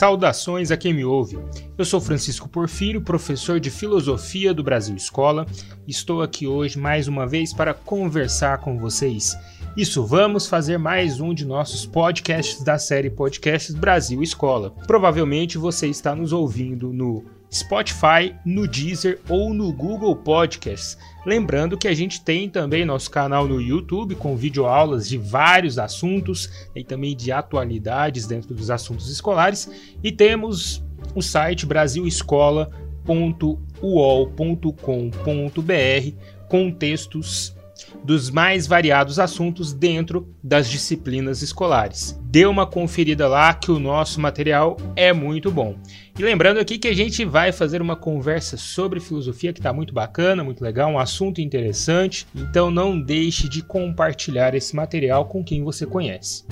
Saudações a quem me ouve. Eu sou Francisco Porfírio, professor de Filosofia do Brasil Escola. Estou aqui hoje mais uma vez para conversar com vocês. Isso, vamos fazer mais um de nossos podcasts da série Podcasts Brasil Escola. Provavelmente você está nos ouvindo no Spotify, no Deezer ou no Google Podcasts. Lembrando que a gente tem também nosso canal no YouTube com videoaulas de vários assuntos e também de atualidades dentro dos assuntos escolares e temos o site brasilescola.uol.com.br com textos dos mais variados assuntos dentro das disciplinas escolares. Dê uma conferida lá que o nosso material é muito bom. E lembrando aqui que a gente vai fazer uma conversa sobre filosofia que está muito bacana, muito legal, um assunto interessante. Então não deixe de compartilhar esse material com quem você conhece.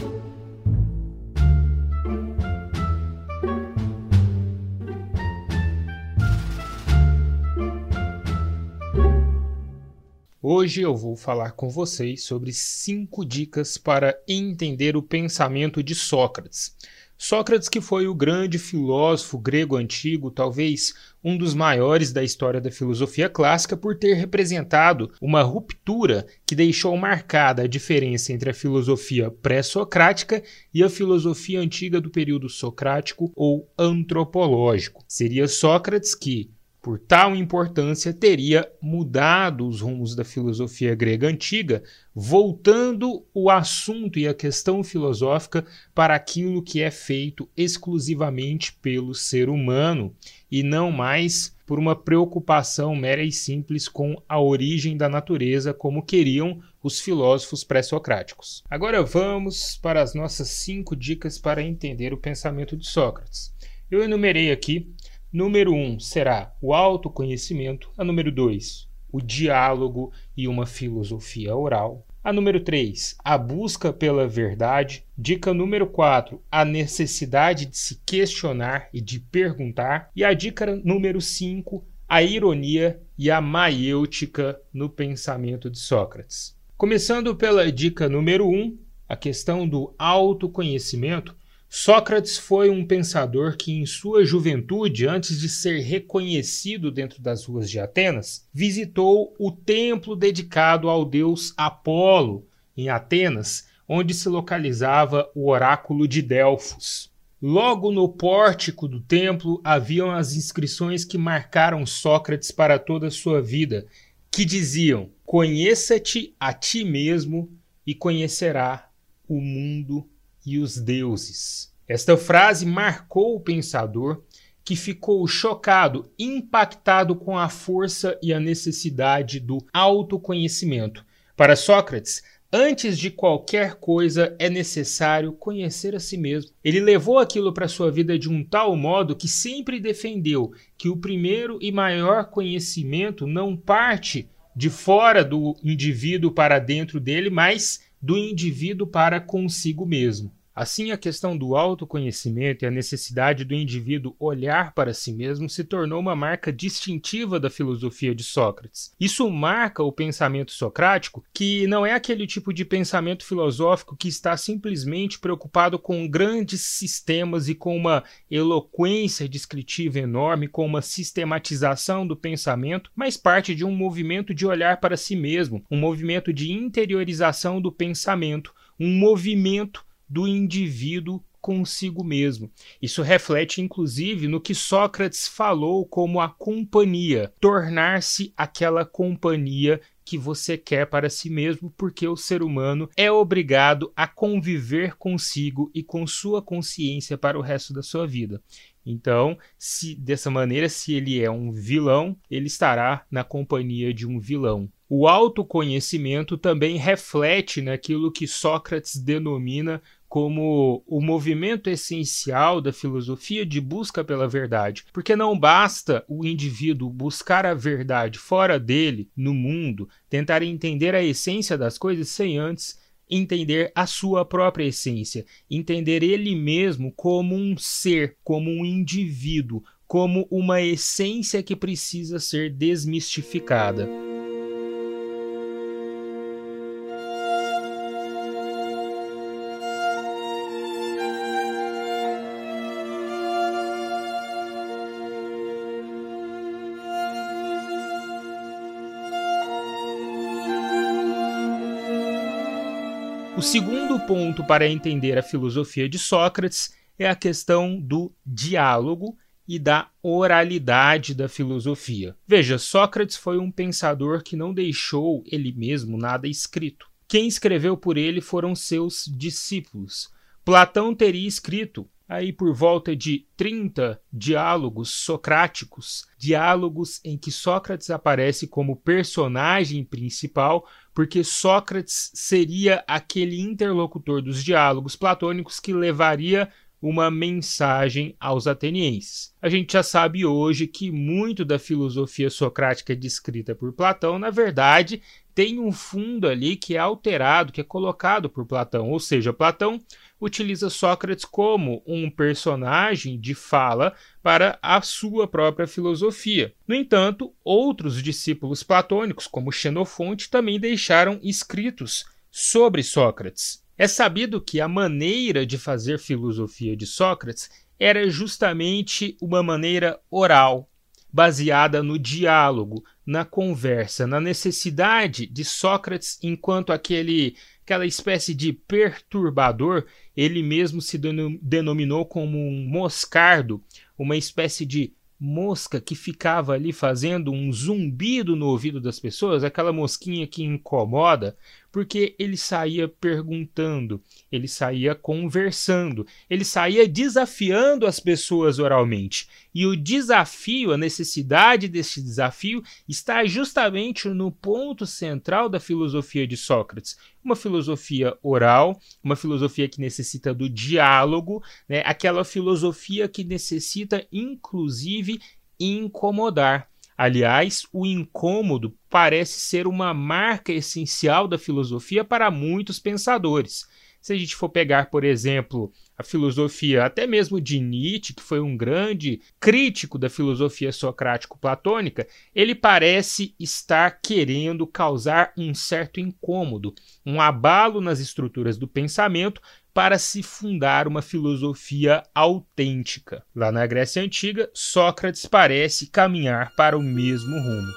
Hoje eu vou falar com vocês sobre cinco dicas para entender o pensamento de Sócrates. Sócrates, que foi o grande filósofo grego antigo, talvez um dos maiores da história da filosofia clássica, por ter representado uma ruptura que deixou marcada a diferença entre a filosofia pré-socrática e a filosofia antiga do período socrático ou antropológico. Seria Sócrates que, por tal importância, teria mudado os rumos da filosofia grega antiga, voltando o assunto e a questão filosófica para aquilo que é feito exclusivamente pelo ser humano e não mais por uma preocupação mera e simples com a origem da natureza, como queriam os filósofos pré-socráticos. Agora vamos para as nossas cinco dicas para entender o pensamento de Sócrates. Eu enumerei aqui Número 1 um será o autoconhecimento. A número 2, o diálogo e uma filosofia oral. A número 3, a busca pela verdade. Dica número 4, a necessidade de se questionar e de perguntar. E a dica número 5, a ironia e a maiêutica no pensamento de Sócrates. Começando pela dica número 1, a questão do autoconhecimento. Sócrates foi um pensador que, em sua juventude, antes de ser reconhecido dentro das ruas de Atenas, visitou o templo dedicado ao deus Apolo, em Atenas, onde se localizava o oráculo de Delfos. Logo no pórtico do templo haviam as inscrições que marcaram Sócrates para toda a sua vida, que diziam: Conheça-te a ti mesmo e conhecerá o mundo e os deuses. Esta frase marcou o pensador que ficou chocado, impactado com a força e a necessidade do autoconhecimento. Para Sócrates, antes de qualquer coisa é necessário conhecer a si mesmo. Ele levou aquilo para sua vida de um tal modo que sempre defendeu que o primeiro e maior conhecimento não parte de fora do indivíduo para dentro dele, mas do indivíduo para consigo mesmo. Assim, a questão do autoconhecimento e a necessidade do indivíduo olhar para si mesmo se tornou uma marca distintiva da filosofia de Sócrates. Isso marca o pensamento socrático, que não é aquele tipo de pensamento filosófico que está simplesmente preocupado com grandes sistemas e com uma eloquência descritiva enorme, com uma sistematização do pensamento, mas parte de um movimento de olhar para si mesmo, um movimento de interiorização do pensamento, um movimento do indivíduo consigo mesmo. Isso reflete inclusive no que Sócrates falou como a companhia, tornar-se aquela companhia que você quer para si mesmo, porque o ser humano é obrigado a conviver consigo e com sua consciência para o resto da sua vida. Então, se dessa maneira, se ele é um vilão, ele estará na companhia de um vilão. O autoconhecimento também reflete naquilo que Sócrates denomina como o movimento essencial da filosofia de busca pela verdade, porque não basta o indivíduo buscar a verdade fora dele, no mundo, tentar entender a essência das coisas sem antes entender a sua própria essência, entender ele mesmo como um ser, como um indivíduo, como uma essência que precisa ser desmistificada. O segundo ponto para entender a filosofia de Sócrates é a questão do diálogo e da oralidade da filosofia. Veja, Sócrates foi um pensador que não deixou ele mesmo nada escrito. Quem escreveu por ele foram seus discípulos. Platão teria escrito aí por volta de 30 diálogos socráticos, diálogos em que Sócrates aparece como personagem principal, porque Sócrates seria aquele interlocutor dos diálogos platônicos que levaria uma mensagem aos atenienses. A gente já sabe hoje que muito da filosofia socrática descrita por Platão, na verdade, tem um fundo ali que é alterado, que é colocado por Platão, ou seja, Platão utiliza Sócrates como um personagem de fala para a sua própria filosofia. No entanto, outros discípulos platônicos, como Xenofonte, também deixaram escritos sobre Sócrates. É sabido que a maneira de fazer filosofia de Sócrates era justamente uma maneira oral, baseada no diálogo, na conversa, na necessidade de Sócrates enquanto aquele aquela espécie de perturbador, ele mesmo se denominou como um moscardo, uma espécie de mosca que ficava ali fazendo um zumbido no ouvido das pessoas, aquela mosquinha que incomoda, porque ele saía perguntando, ele saía conversando, ele saía desafiando as pessoas oralmente. E o desafio, a necessidade desse desafio, está justamente no ponto central da filosofia de Sócrates. Uma filosofia oral, uma filosofia que necessita do diálogo, né? aquela filosofia que necessita, inclusive, incomodar. Aliás, o incômodo parece ser uma marca essencial da filosofia para muitos pensadores. Se a gente for pegar, por exemplo, a filosofia até mesmo de Nietzsche, que foi um grande crítico da filosofia socrático-platônica, ele parece estar querendo causar um certo incômodo, um abalo nas estruturas do pensamento para se fundar uma filosofia autêntica. Lá na Grécia Antiga, Sócrates parece caminhar para o mesmo rumo.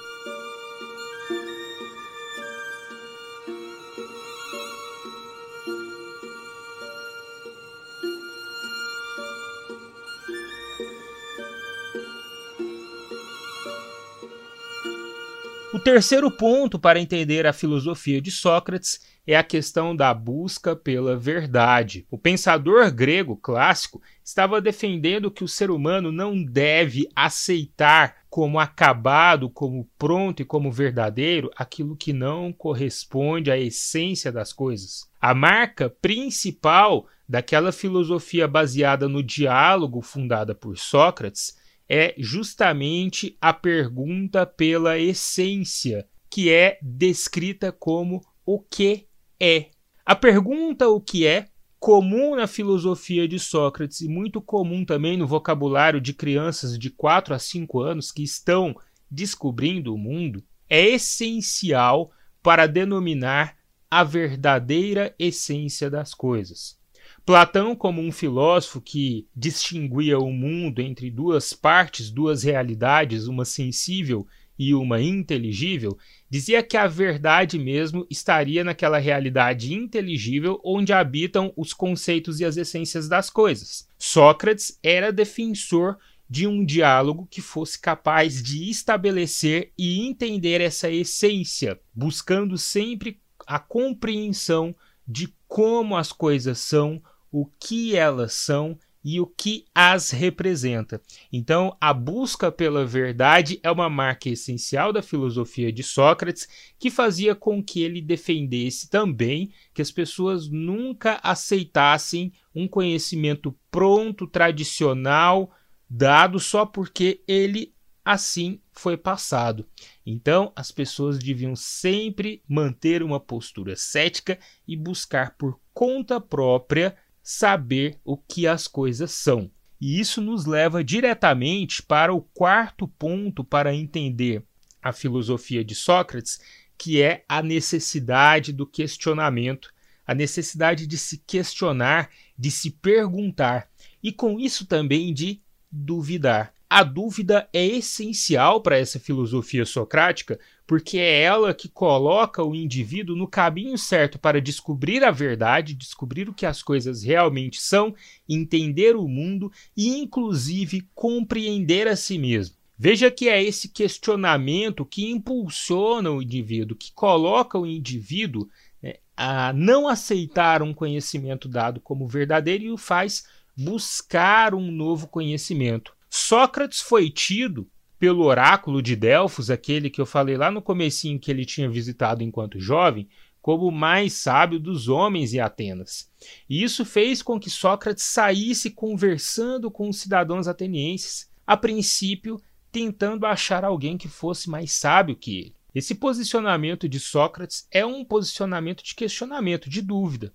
O terceiro ponto para entender a filosofia de Sócrates é a questão da busca pela verdade. O pensador grego clássico estava defendendo que o ser humano não deve aceitar como acabado, como pronto e como verdadeiro aquilo que não corresponde à essência das coisas. A marca principal daquela filosofia baseada no diálogo fundada por Sócrates é justamente a pergunta pela essência, que é descrita como o que é. A pergunta o que é, comum na filosofia de Sócrates e muito comum também no vocabulário de crianças de 4 a 5 anos que estão descobrindo o mundo, é essencial para denominar a verdadeira essência das coisas. Platão, como um filósofo que distinguia o mundo entre duas partes, duas realidades, uma sensível e uma inteligível, dizia que a verdade mesmo estaria naquela realidade inteligível onde habitam os conceitos e as essências das coisas. Sócrates era defensor de um diálogo que fosse capaz de estabelecer e entender essa essência, buscando sempre a compreensão de como as coisas são, o que elas são e o que as representa. Então, a busca pela verdade é uma marca essencial da filosofia de Sócrates, que fazia com que ele defendesse também que as pessoas nunca aceitassem um conhecimento pronto, tradicional, dado só porque ele assim foi passado. Então, as pessoas deviam sempre manter uma postura cética e buscar por conta própria saber o que as coisas são. E isso nos leva diretamente para o quarto ponto para entender a filosofia de Sócrates, que é a necessidade do questionamento, a necessidade de se questionar, de se perguntar e com isso também de duvidar. a dúvida é essencial para essa filosofia socrática, porque é ela que coloca o indivíduo no caminho certo para descobrir a verdade, descobrir o que as coisas realmente são, entender o mundo e, inclusive, compreender a si mesmo. Veja que é esse questionamento que impulsiona o indivíduo, que coloca o indivíduo né, a não aceitar um conhecimento dado como verdadeiro e o faz buscar um novo conhecimento. Sócrates foi tido pelo oráculo de Delfos, aquele que eu falei lá no comecinho que ele tinha visitado enquanto jovem, como o mais sábio dos homens em Atenas. E isso fez com que Sócrates saísse conversando com os cidadãos atenienses, a princípio tentando achar alguém que fosse mais sábio que ele. Esse posicionamento de Sócrates é um posicionamento de questionamento, de dúvida.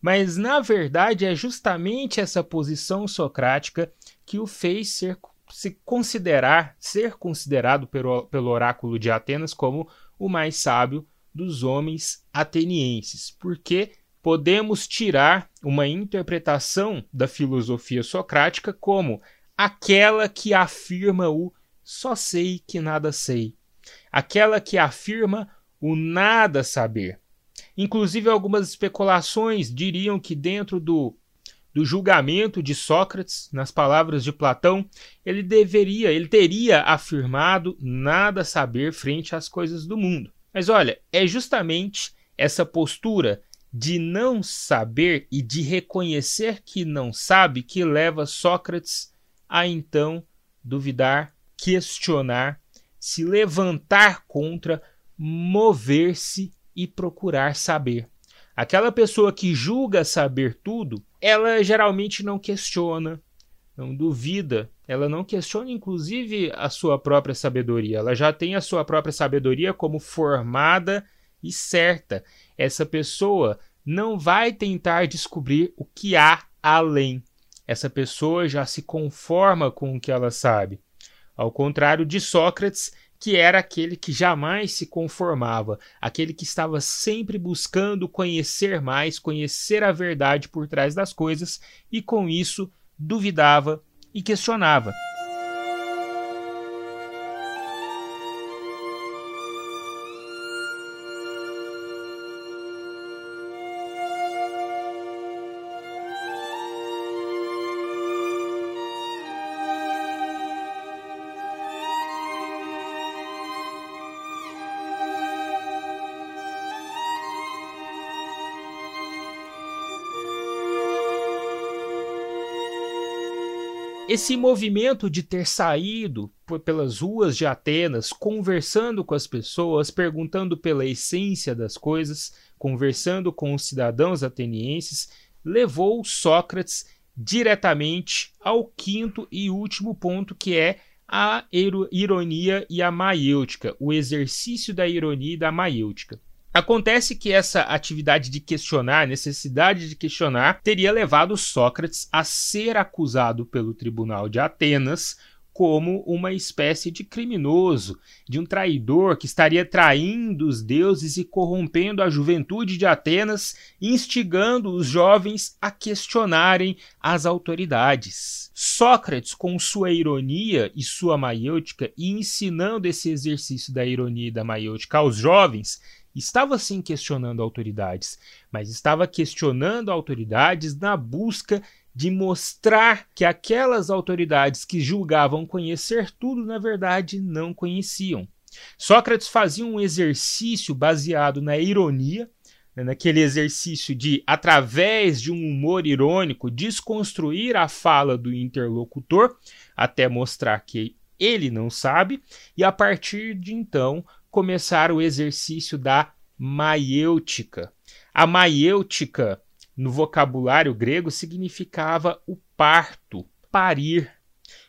Mas, na verdade, é justamente essa posição socrática que o fez ser se considerar, ser considerado pelo, pelo oráculo de Atenas como o mais sábio dos homens atenienses, porque podemos tirar uma interpretação da filosofia socrática como aquela que afirma o só sei que nada sei, aquela que afirma o nada saber. Inclusive, algumas especulações diriam que dentro do do julgamento de Sócrates, nas palavras de Platão, ele deveria, ele teria afirmado nada saber frente às coisas do mundo. Mas olha, é justamente essa postura de não saber e de reconhecer que não sabe que leva Sócrates a então duvidar, questionar, se levantar contra, mover-se e procurar saber. Aquela pessoa que julga saber tudo, ela geralmente não questiona, não duvida, ela não questiona inclusive a sua própria sabedoria, ela já tem a sua própria sabedoria como formada e certa. Essa pessoa não vai tentar descobrir o que há além. Essa pessoa já se conforma com o que ela sabe. Ao contrário de Sócrates, que era aquele que jamais se conformava, aquele que estava sempre buscando conhecer mais, conhecer a verdade por trás das coisas e com isso duvidava e questionava. Esse movimento de ter saído pelas ruas de Atenas, conversando com as pessoas, perguntando pela essência das coisas, conversando com os cidadãos atenienses, levou Sócrates diretamente ao quinto e último ponto, que é a ironia e a maiêutica, o exercício da ironia e da maiêutica. Acontece que essa atividade de questionar, necessidade de questionar, teria levado Sócrates a ser acusado pelo tribunal de Atenas como uma espécie de criminoso, de um traidor que estaria traindo os deuses e corrompendo a juventude de Atenas, instigando os jovens a questionarem as autoridades. Sócrates, com sua ironia e sua maiêutica, e ensinando esse exercício da ironia e da maiêutica aos jovens, estava sim questionando autoridades, mas estava questionando autoridades na busca de mostrar que aquelas autoridades que julgavam conhecer tudo, na verdade, não conheciam. Sócrates fazia um exercício baseado na ironia, né, naquele exercício de, através de um humor irônico, desconstruir a fala do interlocutor até mostrar que ele não sabe, e a partir de então começar o exercício da maiêutica. A maiêutica, no vocabulário grego, significava o parto, parir.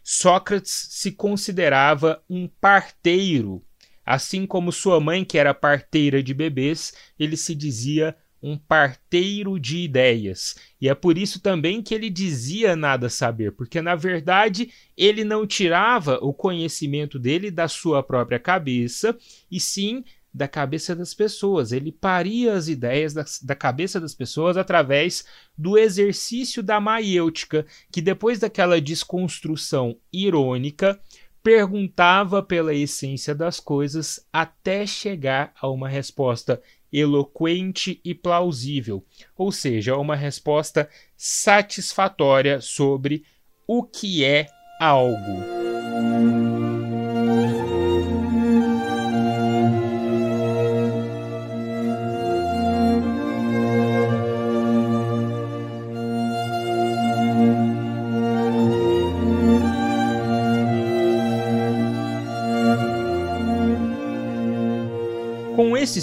Sócrates se considerava um parteiro. Assim como sua mãe, que era parteira de bebês, ele se dizia um parteiro de ideias. E é por isso também que ele dizia nada saber, porque na verdade ele não tirava o conhecimento dele da sua própria cabeça, e sim da cabeça das pessoas. Ele paria as ideias da, da cabeça das pessoas através do exercício da maiêutica, que depois daquela desconstrução irônica, perguntava pela essência das coisas até chegar a uma resposta eloquente e plausível, ou seja, uma resposta satisfatória sobre o que é algo.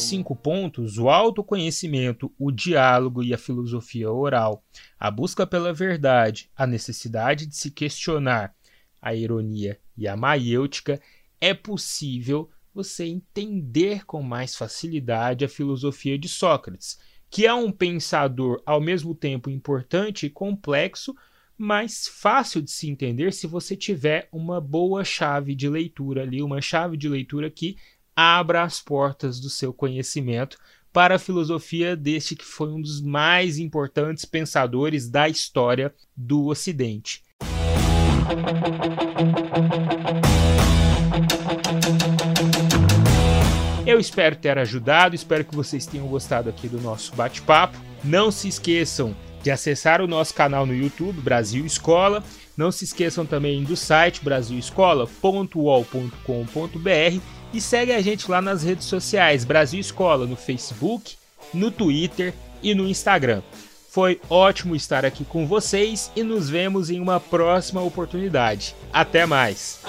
Cinco pontos, o autoconhecimento, o diálogo e a filosofia oral, a busca pela verdade, a necessidade de se questionar, a ironia e a maiêutica, é possível você entender com mais facilidade a filosofia de Sócrates, que é um pensador ao mesmo tempo importante e complexo, mas fácil de se entender se você tiver uma boa chave de leitura ali, uma chave de leitura que abra as portas do seu conhecimento para a filosofia deste que foi um dos mais importantes pensadores da história do Ocidente. Eu espero ter ajudado, espero que vocês tenham gostado aqui do nosso bate-papo. Não se esqueçam de acessar o nosso canal no YouTube, Brasil Escola. Não se esqueçam também do site brasilescola.uol.com.br e segue a gente lá nas redes sociais Brasil Escola no Facebook, no Twitter e no Instagram. Foi ótimo estar aqui com vocês e nos vemos em uma próxima oportunidade. Até mais!